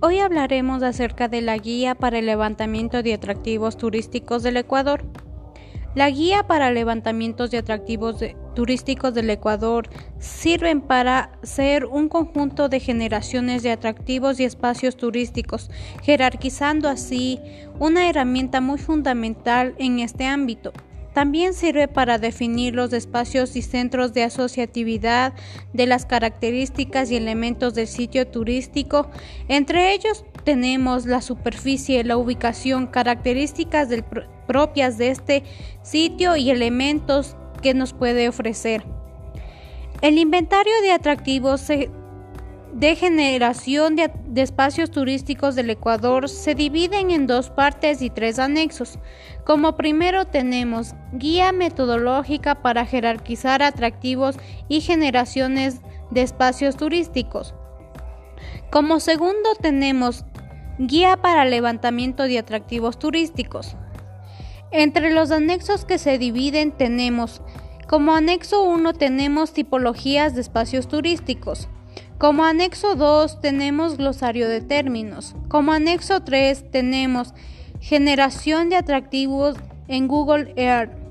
Hoy hablaremos acerca de la guía para el levantamiento de atractivos turísticos del Ecuador. La guía para levantamientos de atractivos turísticos del Ecuador sirven para ser un conjunto de generaciones de atractivos y espacios turísticos, jerarquizando así una herramienta muy fundamental en este ámbito. También sirve para definir los espacios y centros de asociatividad de las características y elementos del sitio turístico. Entre ellos tenemos la superficie, la ubicación, características propias de este sitio y elementos que nos puede ofrecer. El inventario de atractivos se de generación de, espacios turísticos del Ecuador se dividen en dos partes y tres anexos. Como primero tenemos guía metodológica para jerarquizar atractivos y generaciones de espacios turísticos. Como segundo tenemos guía para levantamiento de atractivos turísticos. Entre los anexos que se dividen tenemos como anexo 1 tenemos tipologías de espacios turísticos. Como anexo 2 tenemos glosario de términos. Como anexo 3 tenemos generación de atractivos en Google Earth.